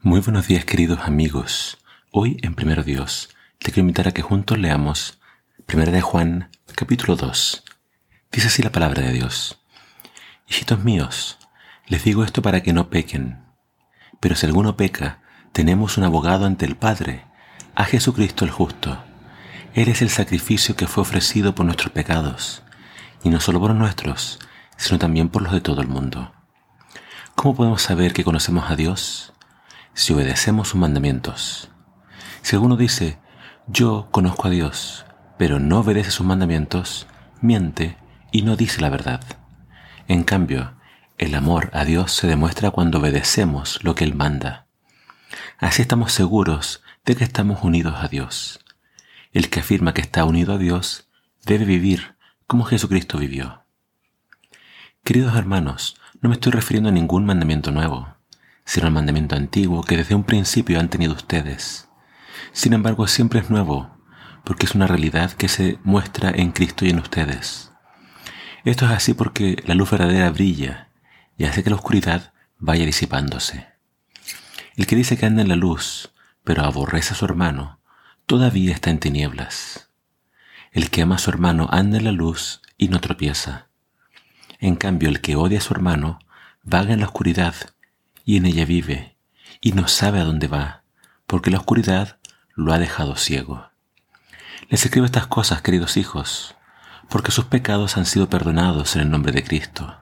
Muy buenos días queridos amigos. Hoy en Primero Dios te quiero invitar a que juntos leamos Primera de Juan capítulo 2. Dice así la palabra de Dios. Hijitos míos, les digo esto para que no pequen. Pero si alguno peca, tenemos un abogado ante el Padre, a Jesucristo el justo. Él es el sacrificio que fue ofrecido por nuestros pecados, y no solo por nuestros, sino también por los de todo el mundo. ¿Cómo podemos saber que conocemos a Dios? Si obedecemos sus mandamientos. Si alguno dice, yo conozco a Dios, pero no obedece sus mandamientos, miente y no dice la verdad. En cambio, el amor a Dios se demuestra cuando obedecemos lo que Él manda. Así estamos seguros de que estamos unidos a Dios. El que afirma que está unido a Dios debe vivir como Jesucristo vivió. Queridos hermanos, no me estoy refiriendo a ningún mandamiento nuevo sino el mandamiento antiguo que desde un principio han tenido ustedes. Sin embargo, siempre es nuevo, porque es una realidad que se muestra en Cristo y en ustedes. Esto es así porque la luz verdadera brilla y hace que la oscuridad vaya disipándose. El que dice que anda en la luz, pero aborrece a su hermano, todavía está en tinieblas. El que ama a su hermano anda en la luz y no tropieza. En cambio, el que odia a su hermano vaga en la oscuridad y en ella vive, y no sabe a dónde va, porque la oscuridad lo ha dejado ciego. Les escribo estas cosas, queridos hijos, porque sus pecados han sido perdonados en el nombre de Cristo.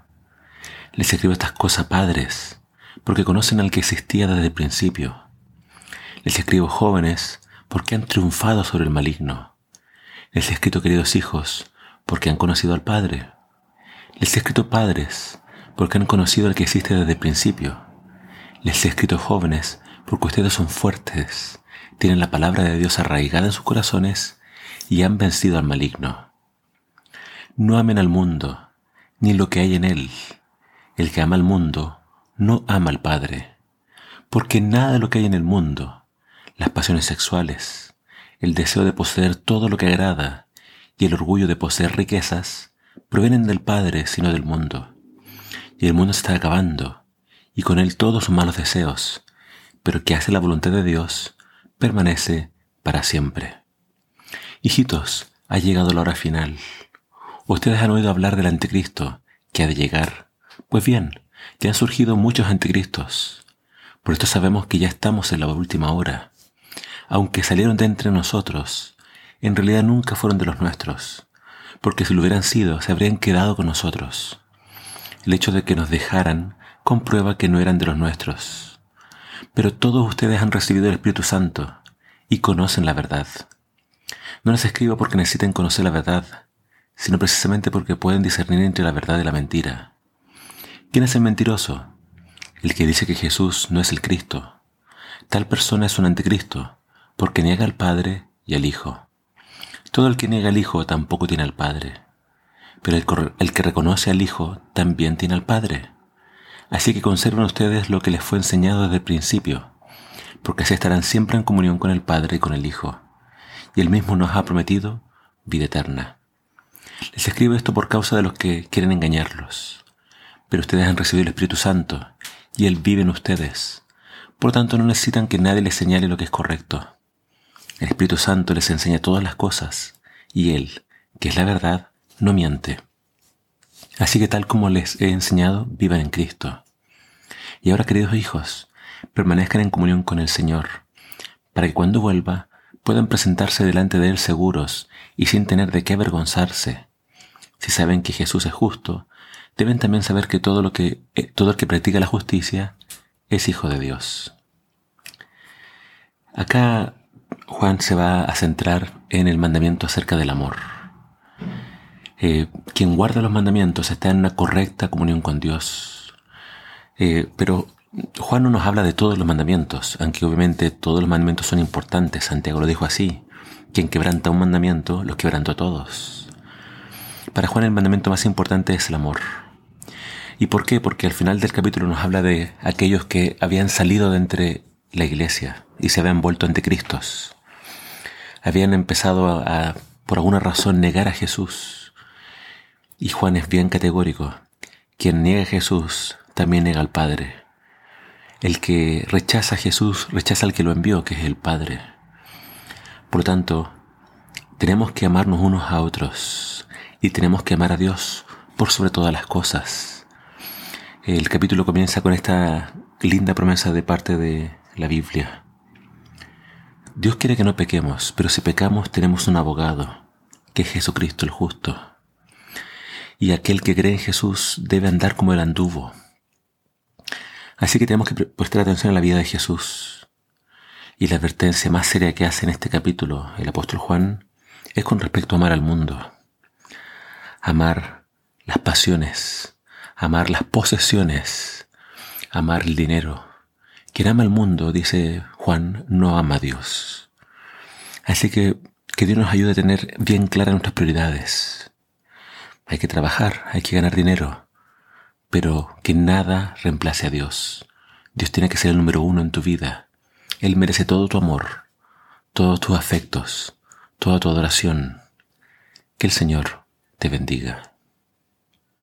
Les escribo estas cosas, padres, porque conocen al que existía desde el principio. Les escribo jóvenes, porque han triunfado sobre el maligno. Les he escrito, queridos hijos, porque han conocido al Padre. Les he escrito padres, porque han conocido al que existe desde el principio. Les he escrito jóvenes, porque ustedes son fuertes, tienen la palabra de Dios arraigada en sus corazones y han vencido al maligno. No amen al mundo, ni lo que hay en él. El que ama al mundo, no ama al Padre. Porque nada de lo que hay en el mundo, las pasiones sexuales, el deseo de poseer todo lo que agrada y el orgullo de poseer riquezas, provienen del Padre, sino del mundo. Y el mundo está acabando, y con él todos sus malos deseos, pero que hace la voluntad de Dios permanece para siempre. Hijitos, ha llegado la hora final. Ustedes han oído hablar del anticristo que ha de llegar. Pues bien, ya han surgido muchos anticristos. Por esto sabemos que ya estamos en la última hora. Aunque salieron de entre nosotros, en realidad nunca fueron de los nuestros, porque si lo hubieran sido, se habrían quedado con nosotros. El hecho de que nos dejaran comprueba que no eran de los nuestros. Pero todos ustedes han recibido el Espíritu Santo y conocen la verdad. No les escribo porque necesiten conocer la verdad, sino precisamente porque pueden discernir entre la verdad y la mentira. ¿Quién es el mentiroso? El que dice que Jesús no es el Cristo. Tal persona es un anticristo, porque niega al Padre y al Hijo. Todo el que niega al Hijo tampoco tiene al Padre, pero el, el que reconoce al Hijo también tiene al Padre. Así que conserven ustedes lo que les fue enseñado desde el principio, porque así estarán siempre en comunión con el Padre y con el Hijo. Y Él mismo nos ha prometido vida eterna. Les escribo esto por causa de los que quieren engañarlos. Pero ustedes han recibido el Espíritu Santo y Él vive en ustedes. Por tanto, no necesitan que nadie les señale lo que es correcto. El Espíritu Santo les enseña todas las cosas y Él, que es la verdad, no miente. Así que tal como les he enseñado, vivan en Cristo. Y ahora, queridos hijos, permanezcan en comunión con el Señor, para que cuando vuelva puedan presentarse delante de Él seguros y sin tener de qué avergonzarse. Si saben que Jesús es justo, deben también saber que todo, lo que, eh, todo el que practica la justicia es hijo de Dios. Acá Juan se va a centrar en el mandamiento acerca del amor. Eh, quien guarda los mandamientos está en una correcta comunión con Dios. Eh, pero Juan no nos habla de todos los mandamientos, aunque obviamente todos los mandamientos son importantes. Santiago lo dijo así. Quien quebranta un mandamiento, los quebrantó todos. Para Juan el mandamiento más importante es el amor. ¿Y por qué? Porque al final del capítulo nos habla de aquellos que habían salido de entre la iglesia y se habían vuelto anticristos. Habían empezado a, por alguna razón, negar a Jesús y Juan es bien categórico. Quien niega a Jesús también niega al Padre. El que rechaza a Jesús rechaza al que lo envió, que es el Padre. Por lo tanto, tenemos que amarnos unos a otros y tenemos que amar a Dios por sobre todas las cosas. El capítulo comienza con esta linda promesa de parte de la Biblia. Dios quiere que no pequemos, pero si pecamos tenemos un abogado, que es Jesucristo el justo. Y aquel que cree en Jesús debe andar como el anduvo Así que tenemos que prestar atención a la vida de Jesús. Y la advertencia más seria que hace en este capítulo el apóstol Juan es con respecto a amar al mundo. Amar las pasiones, amar las posesiones, amar el dinero. Quien ama al mundo, dice Juan, no ama a Dios. Así que que Dios nos ayude a tener bien claras nuestras prioridades. Hay que trabajar, hay que ganar dinero, pero que nada reemplace a Dios. Dios tiene que ser el número uno en tu vida. Él merece todo tu amor, todos tus afectos, toda tu adoración. Que el Señor te bendiga.